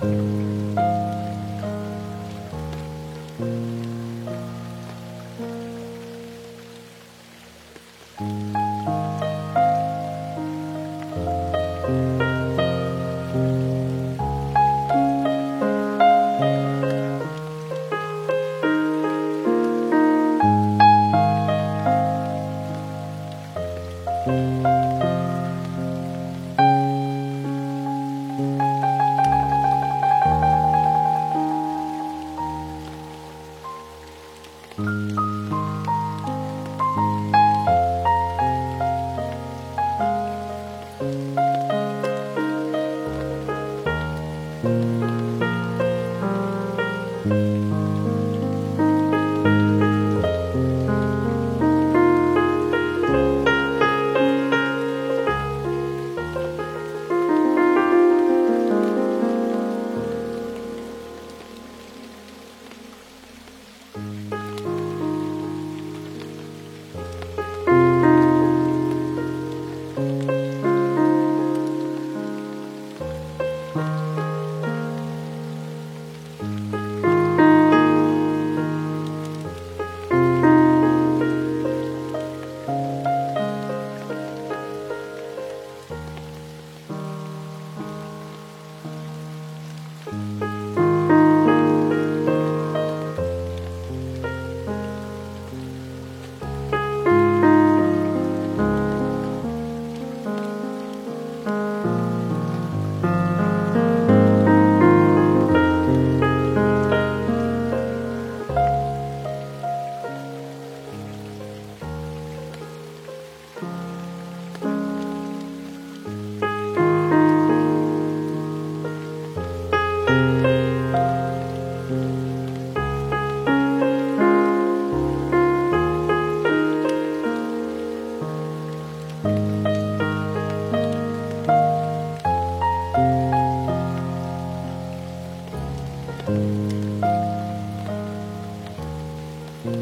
Thank you. Bye. thank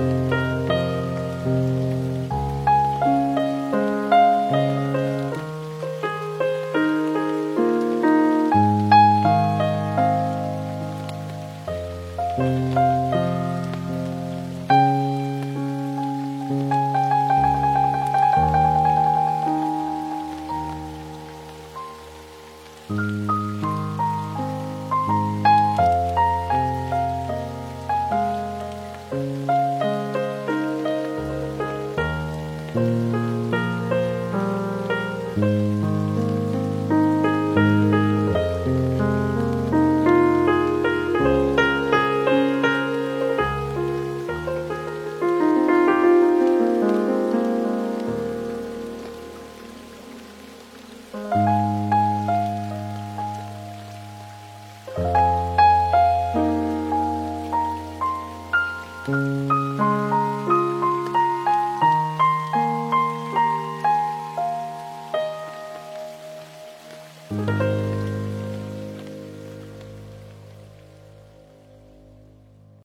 you